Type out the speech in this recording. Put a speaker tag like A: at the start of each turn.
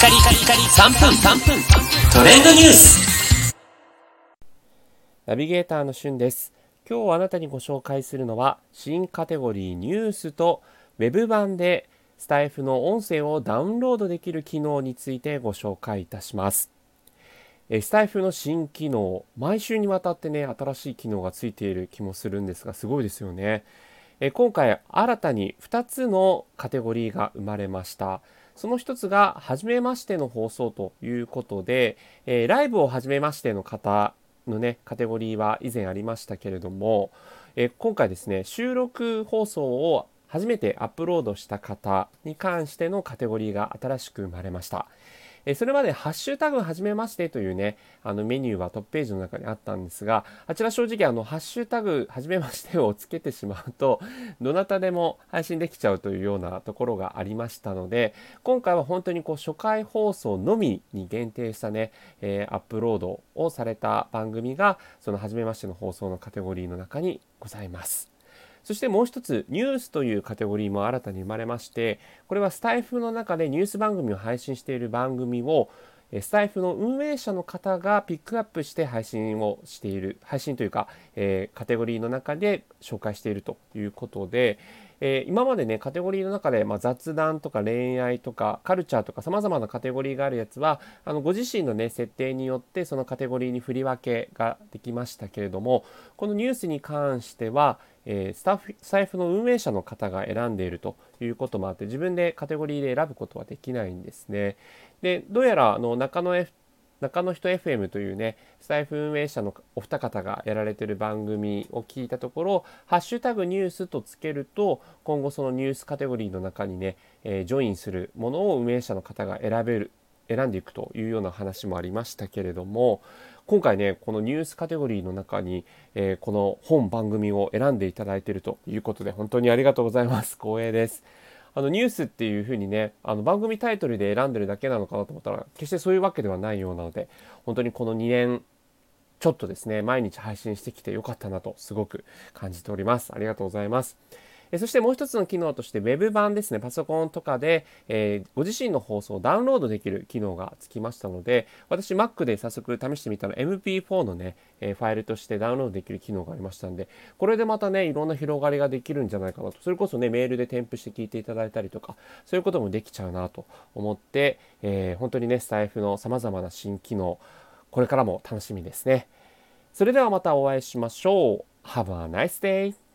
A: カリカリカリ3分。3分トレンドニュース。
B: ナビゲーターのしゅんです。今日あなたにご紹介するのは新カテゴリーニュースとウェブ版でスタイフの音声をダウンロードできる機能についてご紹介いたします。スタイフの新機能毎週にわたってね新しい機能がついている気もするんですがすごいですよね。え今回新たに2つのカテゴリーが生まれましたその一つが、初めましての放送ということで、え、ライブを初めましての方のね、カテゴリーは以前ありましたけれども、え、今回ですね、収録放送を初めてアップロードした方に関してのカテゴリーが新しく生まれました。えそれまでハッシュタグはじめましてというね、あのメニューはトップページの中にあったんですが、あちら正直あのハッシュタグはじめましてをつけてしまうと、どなたでも配信できちゃうというようなところがありましたので、今回は本当にこう初回放送のみに限定したね、えー、アップロードをされた番組が、そのはじめましての放送のカテゴリーの中にございます。そしてもう一つ、ニュースというカテゴリーも新たに生まれまして、これはスタイフの中でニュース番組を配信している番組を、スタイフの運営者の方がピックアップして配信をしている、配信というか、えー、カテゴリーの中で紹介しているということで、えー、今までね、カテゴリーの中で、まあ、雑談とか恋愛とかカルチャーとか様々なカテゴリーがあるやつは、あのご自身のね、設定によってそのカテゴリーに振り分けができましたけれども、このニュースに関しては、えー、スタッフ、財布の運営者の方が選んでいるということもあって、自分でカテゴリーで選ぶことはできないんですね。で、どうやらあの中野 F 中の人 FM というね、スタイフ運営者のお二方がやられている番組を聞いたところ、ハッシュタグニュースとつけると、今後そのニュースカテゴリーの中にね、えー、ジョインするものを運営者の方が選べる、選んでいくというような話もありましたけれども、今回ね、このニュースカテゴリーの中に、えー、この本番組を選んでいただいているということで、本当にありがとうございます。光栄です。あのニュースっていう風にねあの番組タイトルで選んでるだけなのかなと思ったら決してそういうわけではないようなので本当にこの2年ちょっとですね毎日配信してきてよかったなとすごく感じております。ありがとうございます。そしてもう一つの機能として Web 版ですね、パソコンとかで、え、ご自身の放送をダウンロードできる機能がつきましたので、私 Mac で早速試してみたら MP4 のね、え、ファイルとしてダウンロードできる機能がありましたんで、これでまたね、いろんな広がりができるんじゃないかなと。それこそね、メールで添付して聞いていただいたりとか、そういうこともできちゃうなと思って、えー、本当にね、スタイフの様々な新機能、これからも楽しみですね。それではまたお会いしましょう。Have a nice day!